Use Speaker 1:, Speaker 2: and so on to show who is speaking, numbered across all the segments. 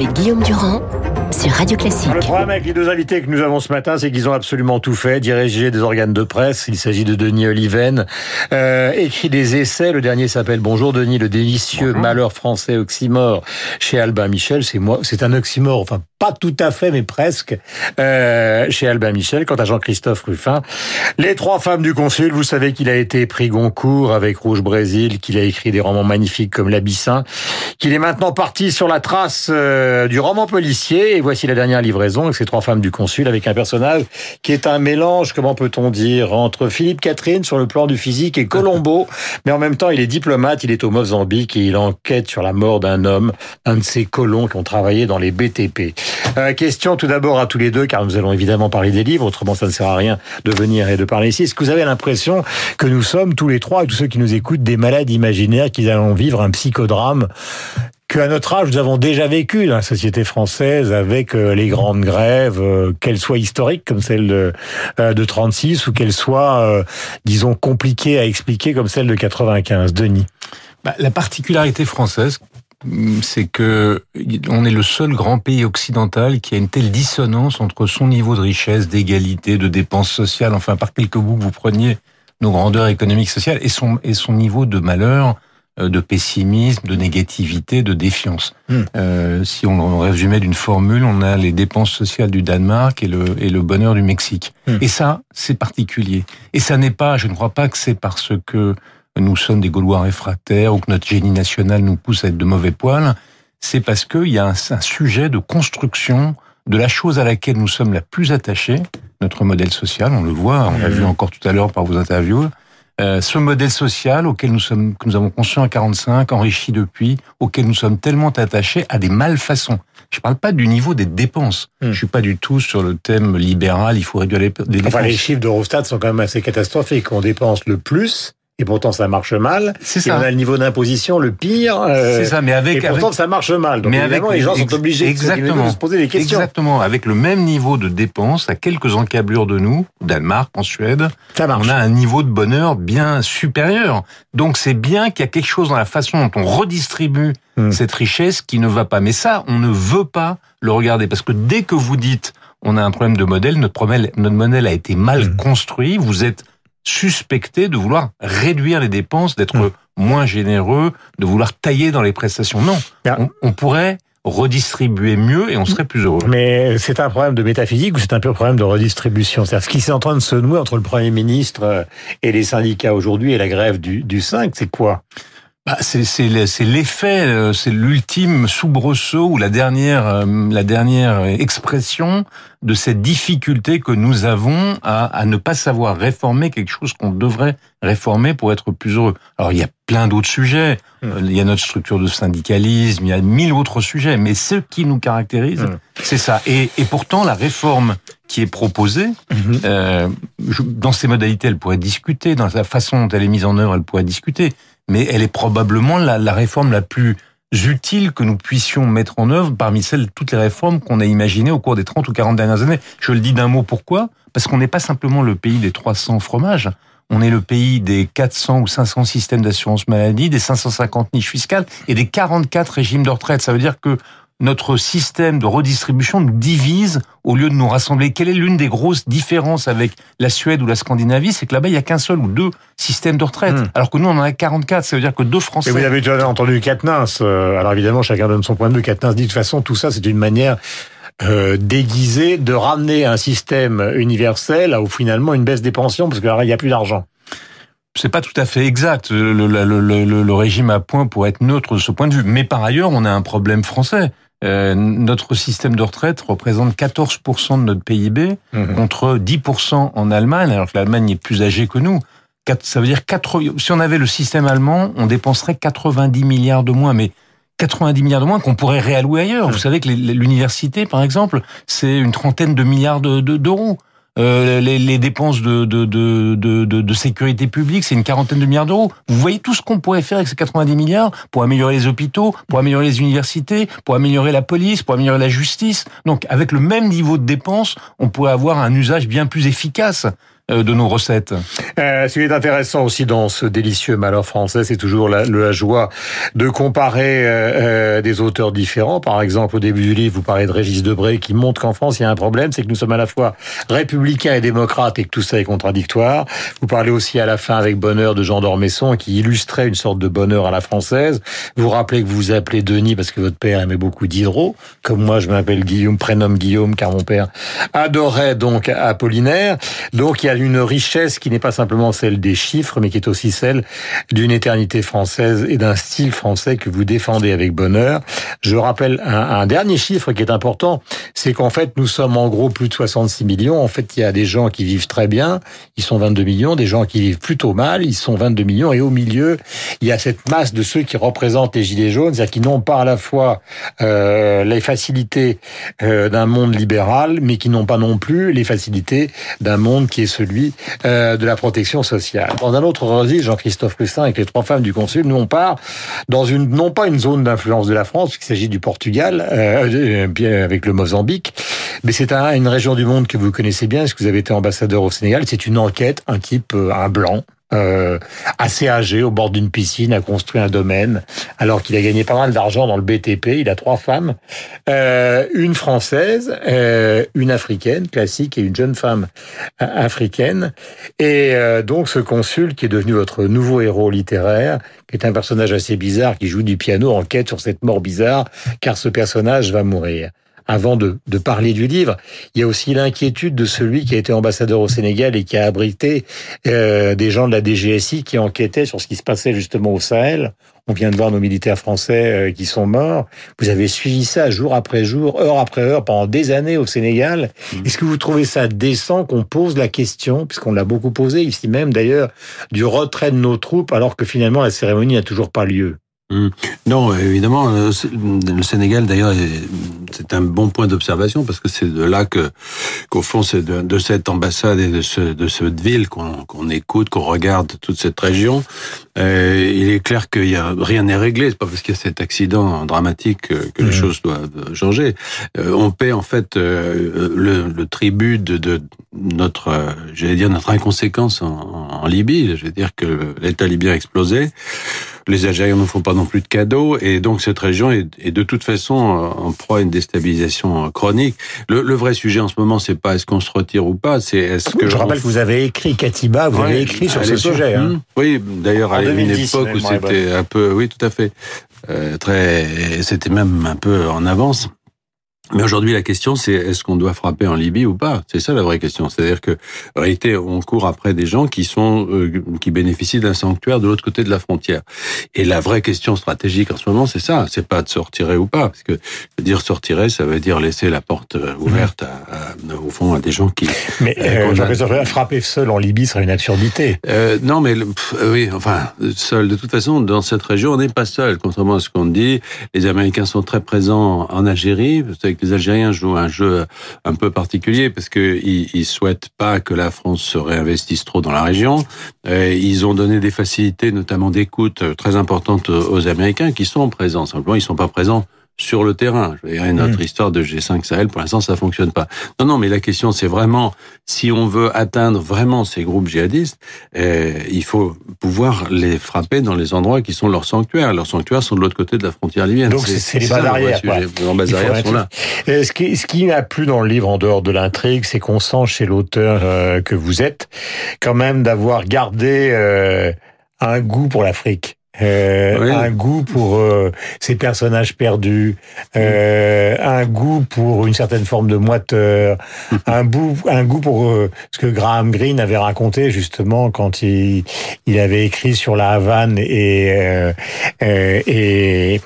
Speaker 1: avec Guillaume Durand sur Radio Classique.
Speaker 2: Le problème avec les deux invités que nous avons ce matin, c'est qu'ils ont absolument tout fait. Diriger des organes de presse, il s'agit de Denis Oliven. Euh, écrit des essais, le dernier s'appelle Bonjour Denis, le délicieux malheur français oxymore chez Albin Michel. C'est moi, c'est un oxymore, enfin pas tout à fait, mais presque, euh, chez Albin Michel. Quant à Jean-Christophe Ruffin, Les trois femmes du consul, vous savez qu'il a été pris Goncourt avec Rouge Brésil, qu'il a écrit des romans magnifiques comme L'Abyssin, qu'il est maintenant parti sur la trace euh, du roman policier. Et voici la dernière livraison avec ces trois femmes du consul, avec un personnage qui est un mélange, comment peut-on dire, entre Philippe Catherine sur le plan du physique et Colombo, mais en même temps il est diplomate, il est au Mozambique et il enquête sur la mort d'un homme, un de ces colons qui ont travaillé dans les BTP. Euh, question tout d'abord à tous les deux, car nous allons évidemment parler des livres, autrement ça ne sert à rien de venir et de parler ici. Est-ce que vous avez l'impression que nous sommes tous les trois, et tous ceux qui nous écoutent, des malades imaginaires qui allons vivre un psychodrame qu'à notre âge, nous avons déjà vécu dans la société française avec euh, les grandes grèves, euh, qu'elles soient historiques comme celle de, euh, de 36 ou qu'elles soient, disons, compliquées à expliquer comme celle de 95. Denis
Speaker 3: bah, La particularité française, c'est que on est le seul grand pays occidental qui a une telle dissonance entre son niveau de richesse, d'égalité, de dépenses sociales, enfin par quelques bouts que vous preniez nos grandeurs économiques sociales et son et son niveau de malheur, euh, de pessimisme, de négativité, de défiance. Hmm. Euh, si on résumait d'une formule, on a les dépenses sociales du Danemark et le et le bonheur du Mexique. Hmm. Et ça, c'est particulier. Et ça n'est pas, je ne crois pas que c'est parce que nous sommes des Gaulois réfractaires ou que notre génie national nous pousse à être de mauvais poils, c'est parce qu'il y a un, sujet de construction de la chose à laquelle nous sommes la plus attachés, notre modèle social, on le voit, on l'a vu encore tout à l'heure par vos interviews, euh, ce modèle social auquel nous sommes, que nous avons construit en 45, enrichi depuis, auquel nous sommes tellement attachés à des malfaçons. Je ne parle pas du niveau des dépenses. Je hmm. Je suis pas du tout sur le thème libéral. Il faut réguler les dépenses.
Speaker 2: Enfin, les chiffres d'Eurostat sont quand même assez catastrophiques. On dépense le plus et pourtant ça marche mal. C'est ça. Et on a le niveau d'imposition le pire.
Speaker 3: Euh, c'est ça, mais avec.
Speaker 2: Et pourtant ça marche mal. Donc mais évidemment, les gens sont obligés exactement, de se poser des questions.
Speaker 3: Exactement. Avec le même niveau de dépenses, à quelques encablures de nous, Danemark, en Suède, ça marche. on a un niveau de bonheur bien supérieur. Donc c'est bien qu'il y a quelque chose dans la façon dont on redistribue hmm. cette richesse qui ne va pas. Mais ça, on ne veut pas le regarder parce que dès que vous dites on a un problème de modèle, notre modèle, notre modèle a été mal hmm. construit, vous êtes suspecté de vouloir réduire les dépenses, d'être hmm. moins généreux, de vouloir tailler dans les prestations. Non, on, pourrait redistribuer mieux et on serait plus heureux.
Speaker 2: Mais c'est un problème de métaphysique ou c'est un un problème de redistribution? C'est-à-dire ce qui est en train de se nouer entre le Premier ministre euh, et les syndicats aujourd'hui et la grève du, du 5, c'est quoi?
Speaker 3: Bah, c'est l'effet, euh, c'est l'ultime soubresaut ou la dernière, euh, la dernière expression de cette difficulté que nous avons à, à ne pas savoir réformer quelque chose qu'on devrait réformer pour être plus heureux. Alors il y a plein d'autres sujets. Hmm. Euh, il y a notre structure de syndicalisme, il y a mille autres sujets. Mais ce qui nous caractérise, hmm. c'est ça. Et, et, pourtant, la réforme qui est proposée, hmm. euh, dans ses modalités, elle pourrait discuter. Dans la façon dont elle est mise en œuvre, elle pourrait discuter mais elle est probablement la, réforme la plus utile que nous puissions mettre en œuvre parmi toutes les réformes qu'on a imaginées au cours des 30 ou 40 dernières années. Je le dis d'un mot, pourquoi? Parce qu'on n'est pas simplement le pays des 300 fromages, on est le pays des 400 ou 500 systèmes d'assurance maladie, des 550 niches fiscales et des 44 régimes de retraite. Ça veut dire que notre système de redistribution nous divise au lieu de nous rassembler. Quelle est l'une des grosses différences avec la Suède ou la Scandinavie? C'est que là-bas, il y a qu'un seul ou deux systèmes de retraite, hmm. alors que nous, on en a 44. Ça veut dire que deux Français...
Speaker 2: Et vous avez déjà entendu Katnins. Euh, alors évidemment, chacun donne son point de vue. Katnins dit de toute façon, tout ça, c'est une manière euh, déguisée de ramener un système universel à où finalement une baisse des pensions, parce que là, il n'y a plus d'argent.
Speaker 3: C'est pas tout à fait exact. Le, le, le, le, régime à point pour être neutre de ce point de vue. Mais par ailleurs, on a un problème français. Euh, notre système de retraite représente 14% de notre PIB mhm. contre 10% en Allemagne, alors que l'Allemagne est plus âgée que nous. Ça veut dire 4, si on avait le système allemand, on dépenserait 90 milliards de moins, mais 90 milliards de moins qu'on pourrait réallouer ailleurs. Vous savez que l'université, par exemple, c'est une trentaine de milliards d'euros. Euh, les, les, dépenses de, de, de, de, de sécurité publique, c'est une quarantaine de milliards d'euros. Vous voyez tout ce qu'on pourrait faire avec ces 90 milliards pour améliorer les hôpitaux, pour améliorer les universités, pour améliorer la police, pour améliorer la justice. Donc, avec le même niveau de dépenses, on pourrait avoir un usage bien plus efficace de nos recettes.
Speaker 2: Euh, ce qui est intéressant aussi dans ce délicieux malheur français, c'est toujours la, la, joie de comparer euh, des auteurs différents. Par exemple, au début du livre, vous parlez de Régis Debray qui montre qu'en France, il y a un problème, c'est que nous sommes à la fois républicains et démocrates et que tout ça est contradictoire. Vous parlez aussi à la fin avec bonheur de Jean d'Ormesson qui illustrait une sorte de bonheur à la française. Vous rappelez que vous vous appelez Denis parce que votre père aimait beaucoup Diderot, comme moi je m'appelle Guillaume, prénomme Guillaume car mon père adorait donc Apollinaire. Donc il y a une richesse qui n'est pas simplement celle des chiffres, mais qui est aussi celle d'une éternité française et d'un style français que vous défendez avec bonheur. Je rappelle un, dernier chiffre qui est important, c'est qu'en fait nous sommes en gros plus de 66 millions. En fait il y a des gens qui vivent très bien, ils sont 22 millions, des gens qui vivent plutôt mal, ils sont 22 millions, et au milieu il y a cette masse de ceux qui représentent les gilets jaunes, c'est-à-dire qui n'ont pas à la fois euh, les facilités euh, d'un monde libéral, mais qui n'ont pas non plus les facilités d'un monde qui est celui euh, de la protection sociale. Dans un autre registre, Jean-Christophe Rustin avec les trois femmes du consul, nous on part dans une non pas une zone d'influence de la France, puisqu'il s'agit du Portugal, euh, euh avec le Mozambique, mais c'est un, une région du monde que vous connaissez bien, parce que vous avez été ambassadeur au Sénégal. C'est une enquête, un type, euh, un blanc, euh, assez âgé, au bord d'une piscine, a construit un domaine, alors qu'il a gagné pas mal d'argent dans le BTP. Il a trois femmes, euh, une française, euh, une africaine classique et une jeune femme euh, africaine. Et euh, donc ce consul qui est devenu votre nouveau héros littéraire, qui est un personnage assez bizarre, qui joue du piano, enquête sur cette mort bizarre, car ce personnage va mourir avant de, de, parler du livre, il y a aussi l'inquiétude de celui qui a été ambassadeur au Sénégal et qui a abrité euh, des gens de la DGSI qui enquêtaient sur ce qui se passait justement au Sahel. On vient de voir nos militaires français euh, qui sont morts. Vous avez suivi ça jour après jour, heure après heure, pendant des années au Sénégal. Mmh. Est-ce que vous trouvez ça décent qu'on pose la question, puisqu'on l'a beaucoup posé ici même d'ailleurs, du retrait de nos troupes alors que finalement la cérémonie n'a toujours pas lieu?
Speaker 4: Non, évidemment, le Sénégal d'ailleurs c'est un bon point d'observation parce que c'est de là que qu'au fond c'est de, de, cette ambassade et de ce de cette ville qu'on qu'on écoute, qu'on regarde toute cette région. Euh, il est clair qu'il y a rien n'est réglé. C'est pas parce qu'il y a cet accident dramatique que, mmh. les choses doivent changer. Euh, on paie en fait euh, le, le, tribut de, de notre, j'allais dire notre inconséquence en, en Libye. Je veux dire que l'État libyen a explosé les Algériens ne font pas non plus de cadeaux, et donc cette région est, est de toute façon en proie à une déstabilisation chronique. Le, le vrai sujet en ce moment, c'est pas est-ce qu'on se retire ou pas, c'est est-ce que...
Speaker 2: Je rappelle que vous avez écrit, Katiba, vous ouais, avez écrit sur ce sujet. Hein.
Speaker 4: Mmh. Oui, d'ailleurs à une époque où c'était un peu... Oui, tout à fait. Euh, très, c'était même un peu en avance. Mais aujourd'hui, la question, c'est est-ce qu'on doit frapper en Libye ou pas? C'est ça la vraie question. C'est-à-dire que, en réalité, on court après des gens qui sont euh, qui bénéficient d'un sanctuaire de l'autre côté de la frontière. Et la vraie question stratégique en ce moment, c'est ça. C'est pas de se retirer ou pas, parce que dire se retirer, ça veut dire laisser la porte euh, ouverte, à, à, au fond, à des gens qui.
Speaker 2: Mais euh, a... frapper seul en Libye serait une absurdité.
Speaker 4: Euh, non, mais pff, oui, enfin, seul. De toute façon, dans cette région, on n'est pas seul, contrairement à ce qu'on dit. Les Américains sont très présents en Algérie. Les Algériens jouent un jeu un peu particulier parce que ils, souhaitent pas que la France se réinvestisse trop dans la région. Euh, ils ont donné des facilités, notamment d'écoute, très importantes aux Américains qui sont présents. Simplement, ils sont pas présents sur le terrain. Je veux dire, notre mmh. histoire de G5 Sahel, pour l'instant, ça fonctionne pas. Non, non, mais la question, c'est vraiment, si on veut atteindre vraiment ces groupes djihadistes, euh, il faut pouvoir les frapper dans les endroits qui sont leurs sanctuaires. Leurs sanctuaires sont de l'autre côté de la frontière libyenne.
Speaker 2: Donc, c'est les bases arrières.
Speaker 4: Les bases sont là.
Speaker 2: Ce qui, ce qui m'a plu dans le livre, en dehors de l'intrigue, c'est qu'on sent chez l'auteur euh, que vous êtes, quand même d'avoir gardé euh, un goût pour l'Afrique oui. un goût pour euh, ces personnages perdus, euh, un goût pour une certaine forme de moiteur, un, goût, un goût pour euh, ce que Graham Greene avait raconté justement quand il, il avait écrit sur la Havane et, euh, euh, et,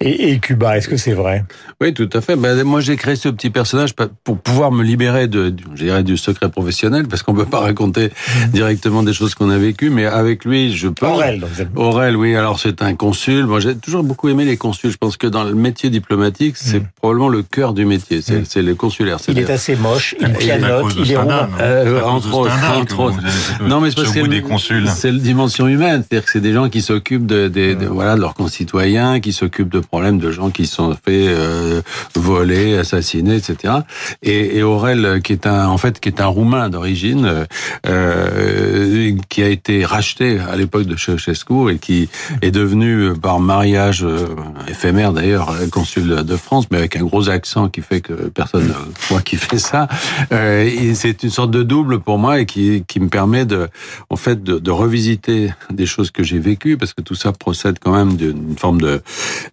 Speaker 2: et, et, Cuba. Est-ce que c'est vrai?
Speaker 4: Oui, tout à fait. Ben, moi, j'ai créé ce petit personnage pour pouvoir me libérer de, je dirais, du secret professionnel, parce qu'on peut pas raconter mmh. directement des choses qu'on a vécues, mais avec lui, je peux.
Speaker 2: Aurel, donc
Speaker 4: Aurel, oui alors c'est un consul. Moi, j'ai toujours beaucoup aimé les consuls. Je pense que dans le métier diplomatique, c'est probablement le cœur du métier. C'est c'est le consulaire.
Speaker 2: Il est assez moche, il pianote, il est rond.
Speaker 4: Euh, entre autres, entre autres. Non, mais c'est parce que c'est la dimension humaine. C'est-à-dire que c'est des gens qui s'occupent de, de, de, voilà de leurs concitoyens, qui s'occupent de problèmes de gens qui sont fait euh, voler, assassiner, etc. Et, et Aurel, qui est un en fait qui est un roumain d'origine, euh, qui a été racheté à l'époque de Ceausescu et qui est devenu par mariage euh, éphémère d'ailleurs consul de France, mais avec un gros accent qui fait que personne ne voit qui fait ça. Euh, c'est une sorte de double pour moi et qui, qui me permet de, en fait, de, de revisiter des choses que j'ai vécues parce que tout ça procède quand même d'une forme de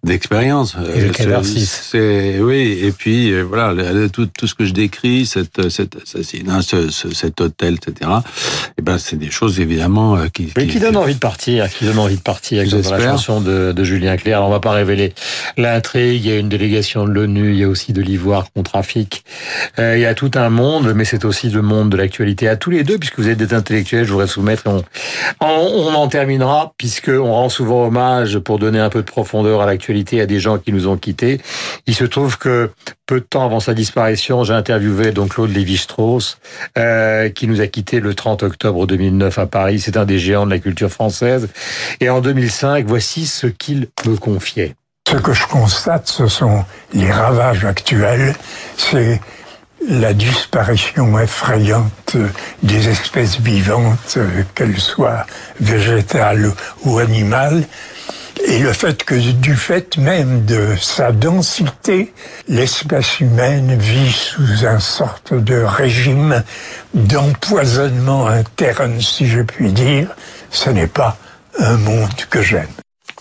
Speaker 4: d'expérience.
Speaker 2: C'est
Speaker 4: oui, et puis euh, voilà tout, tout ce que je décris, cette cet assassinat, ce, cet hôtel, etc. Et eh ben c'est des choses évidemment euh, qui
Speaker 2: mais qui, qui donnent envie de partir, qui donnent envie de partir avec la chanson de, de Julien Clerc. Alors, on va pas révéler l'intrigue. Il y a une délégation de l'ONU, il y a aussi de l'ivoire qu'on trafique. Euh, il y a tout un monde, mais c'est aussi le monde de l'actualité. À tous les deux, puisque vous êtes des intellectuels, je voudrais soumettre. on, on, en terminera, puisque on rend souvent hommage pour donner un peu de profondeur à l'actualité à des gens qui nous ont quittés. Il se trouve que peu de temps avant sa disparition, j'ai interviewé donc Claude Lévi-Strauss, euh, qui nous a quittés le 30 octobre 2009 à Paris. C'est un des géants de la culture française. Et en 2005, voici ce qu'il me confiait.
Speaker 5: Ce que je constate, ce sont les ravages actuels. C'est la disparition effrayante des espèces vivantes, qu'elles soient végétales ou animales, et le fait que du fait même de sa densité, l'espèce humaine vit sous un sorte de régime d'empoisonnement interne, si je puis dire. Ce n'est pas un monde que j'aime.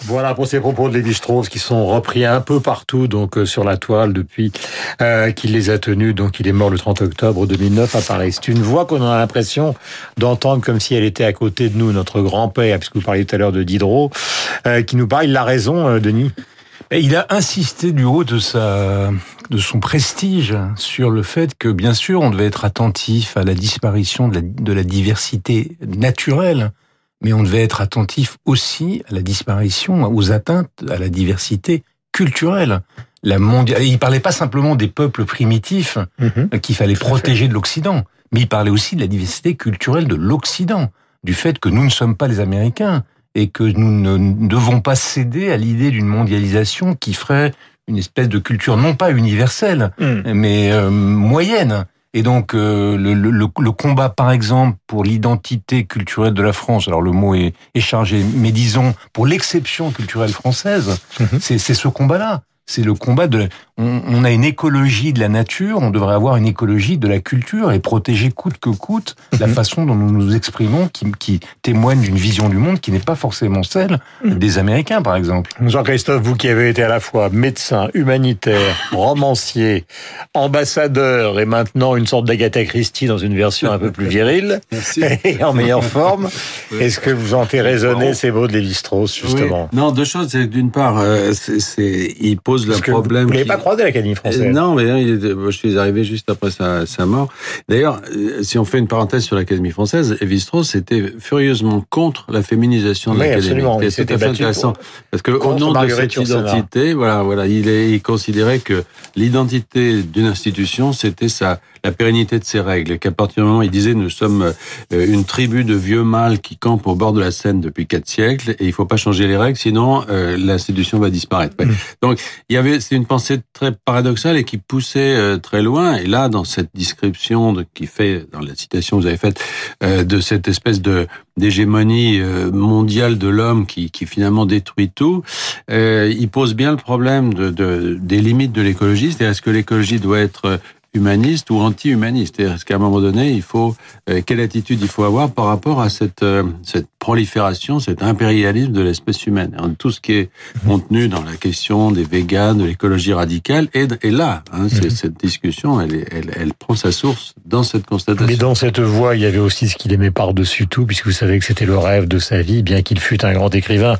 Speaker 2: Voilà pour ces propos de Lévi-Strauss qui sont repris un peu partout donc euh, sur la toile depuis euh, qu'il les a tenus. Donc il est mort le 30 octobre 2009 à Paris. C'est une voix qu'on a l'impression d'entendre comme si elle était à côté de nous, notre grand-père, puisque vous parliez tout à l'heure de Diderot, euh, qui nous parle. Il a raison, Denis.
Speaker 3: Il a insisté du haut de sa de son prestige sur le fait que bien sûr on devait être attentif à la disparition de la diversité naturelle mais on devait être attentif aussi à la disparition, aux atteintes à la diversité culturelle. La mondiale. Il parlait pas simplement des peuples primitifs mhm. qu'il fallait protéger de l'Occident, mais il parlait aussi de la diversité culturelle de l'Occident, du fait que nous ne sommes pas les Américains et que nous ne devons pas céder à l'idée d'une mondialisation qui ferait une espèce de culture non pas universelle, mm. mais euh, moyenne. Et donc euh, le, le, le, combat, par exemple, pour l'identité culturelle de la France, alors le mot est, est chargé, mais disons pour l'exception culturelle française, mhm. c'est ce combat-là. C'est le combat de. On, a une écologie de la nature, on devrait avoir une écologie de la culture et protéger coûte que coûte la mhm. façon dont nous nous exprimons, qui, qui témoigne d'une vision du monde qui n'est pas forcément celle mhm. des Américains, par exemple.
Speaker 2: Jean-Christophe, vous qui avez été à la fois médecin, humanitaire, romancier, ambassadeur et maintenant une sorte d'Agatha Christie dans une version un peu plus virile et en meilleure forme, est-ce que vous en fait résonner ces mots de Lévi-Strauss justement?
Speaker 4: Non, deux choses. C'est d'une part, euh, c'est il pose le problème.
Speaker 2: Vous croisé l'Académie française
Speaker 4: Non, mais je suis arrivé juste après sa, sa mort. D'ailleurs, euh, si on fait une parenthèse sur l'Académie française, Lévi-Strauss était furieusement contre la féminisation de l'Académie. C'était intéressant parce que au nom de cette identité, voilà, voilà, il, est, il considérait que l'identité d'une institution, c'était sa la pérennité de ses règles. Qu'à partir du moment, il disait, nous sommes euh, une tribu de vieux mâles qui campent au bord de la Seine depuis quatre siècles, et il faut pas changer les règles, sinon euh, l'institution va disparaître. Mm. Donc, il y avait, c'est une pensée très paradoxale et qui poussait euh, très loin. Et là, dans cette description de, qui fait, dans la citation que vous avez faite, de cette espèce de d'hégémonie mondiale de l'homme qui, qui finalement détruit tout, il pose bien le problème de, de des limites de l'écologie. C'est-à-dire, est-ce que l'écologie doit être humaniste ou anti-humaniste? Est-ce qu'à un moment donné, il faut euh, quelle attitude il faut avoir par rapport à euh, cette prolifération, cet impérialisme de l'espèce humaine Tout ce qui est contenu dans la question des véganes, de l'écologie radicale est, est là. Hein, mhm. Cette discussion, elle, elle, elle, prend sa source dans cette constatation.
Speaker 2: Mais dans cette voie, il y avait aussi ce qu'il aimait par-dessus tout, puisque vous savez que c'était le rêve de sa vie, bien qu'il fût un grand écrivain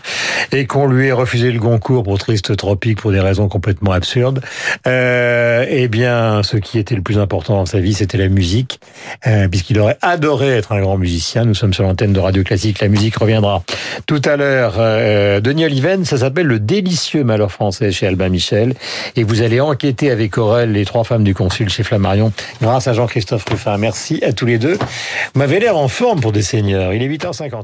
Speaker 2: et qu'on lui ait refusé le Goncourt pour Triste Tropique pour des raisons complètement absurdes. Euh, eh bien, ce qui était le plus important dans sa vie, c'était la musique, euh, puisqu'il aurait adoré être un grand musicien. Nous sommes sur l'antenne de Radio Classique, la musique reviendra tout à l'heure. Euh, Denis Oliven, ça s'appelle Le délicieux malheur français chez Albin Michel, et vous allez enquêter avec Aurel, les trois femmes du consul chez Flammarion, grâce à Jean-Christophe Ruffin. Merci à tous les deux. Vous m'avez l'air en forme pour des seigneurs. Il est 8h59.